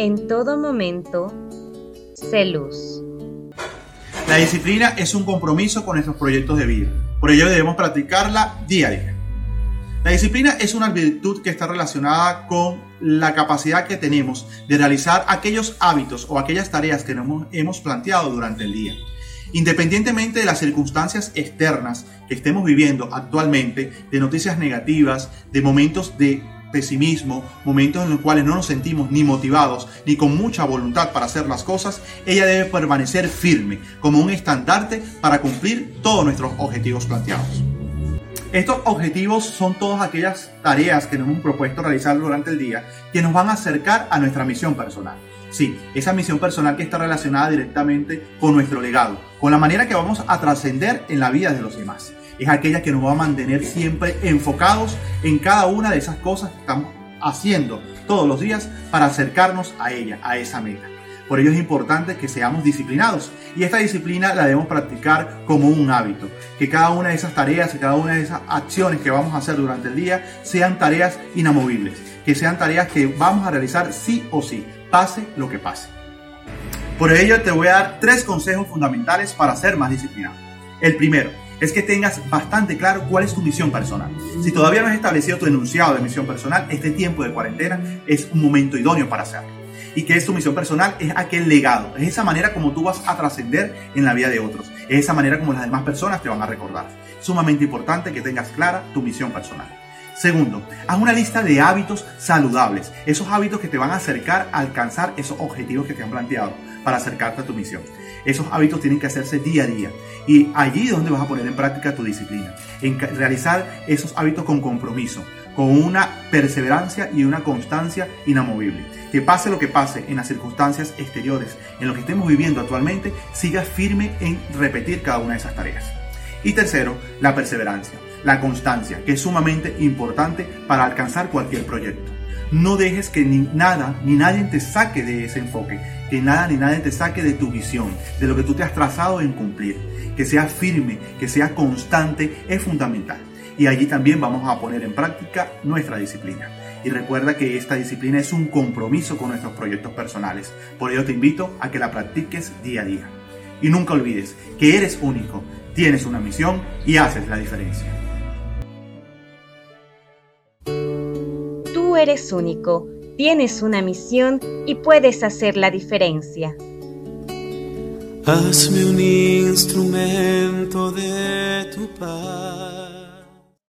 en todo momento, sé luz. La disciplina es un compromiso con nuestros proyectos de vida. Por ello debemos practicarla día. La disciplina es una virtud que está relacionada con la capacidad que tenemos de realizar aquellos hábitos o aquellas tareas que nos hemos planteado durante el día. Independientemente de las circunstancias externas que estemos viviendo actualmente, de noticias negativas, de momentos de pesimismo, momentos en los cuales no nos sentimos ni motivados ni con mucha voluntad para hacer las cosas, ella debe permanecer firme como un estandarte para cumplir todos nuestros objetivos planteados. Estos objetivos son todas aquellas tareas que nos hemos propuesto realizar durante el día que nos van a acercar a nuestra misión personal. Sí, esa misión personal que está relacionada directamente con nuestro legado, con la manera que vamos a trascender en la vida de los demás. Es aquella que nos va a mantener siempre enfocados en cada una de esas cosas que estamos haciendo todos los días para acercarnos a ella, a esa meta. Por ello es importante que seamos disciplinados y esta disciplina la debemos practicar como un hábito. Que cada una de esas tareas y cada una de esas acciones que vamos a hacer durante el día sean tareas inamovibles, que sean tareas que vamos a realizar sí o sí, pase lo que pase. Por ello te voy a dar tres consejos fundamentales para ser más disciplinado. El primero es que tengas bastante claro cuál es tu misión personal. Si todavía no has establecido tu enunciado de misión personal, este tiempo de cuarentena es un momento idóneo para hacerlo. Y que es tu misión personal, es aquel legado, es esa manera como tú vas a trascender en la vida de otros, es esa manera como las demás personas te van a recordar. Sumamente importante que tengas clara tu misión personal. Segundo, haz una lista de hábitos saludables, esos hábitos que te van a acercar a alcanzar esos objetivos que te han planteado para acercarte a tu misión. Esos hábitos tienen que hacerse día a día y allí es donde vas a poner en práctica tu disciplina, en realizar esos hábitos con compromiso, con una perseverancia y una constancia inamovible. Que pase lo que pase en las circunstancias exteriores, en lo que estemos viviendo actualmente, sigas firme en repetir cada una de esas tareas. Y tercero, la perseverancia la constancia, que es sumamente importante para alcanzar cualquier proyecto. No dejes que ni nada ni nadie te saque de ese enfoque, que nada ni nadie te saque de tu visión, de lo que tú te has trazado en cumplir. Que seas firme, que seas constante, es fundamental. Y allí también vamos a poner en práctica nuestra disciplina. Y recuerda que esta disciplina es un compromiso con nuestros proyectos personales. Por ello te invito a que la practiques día a día. Y nunca olvides que eres único, tienes una misión y haces la diferencia. eres único, tienes una misión y puedes hacer la diferencia. Hazme un instrumento de tu paz.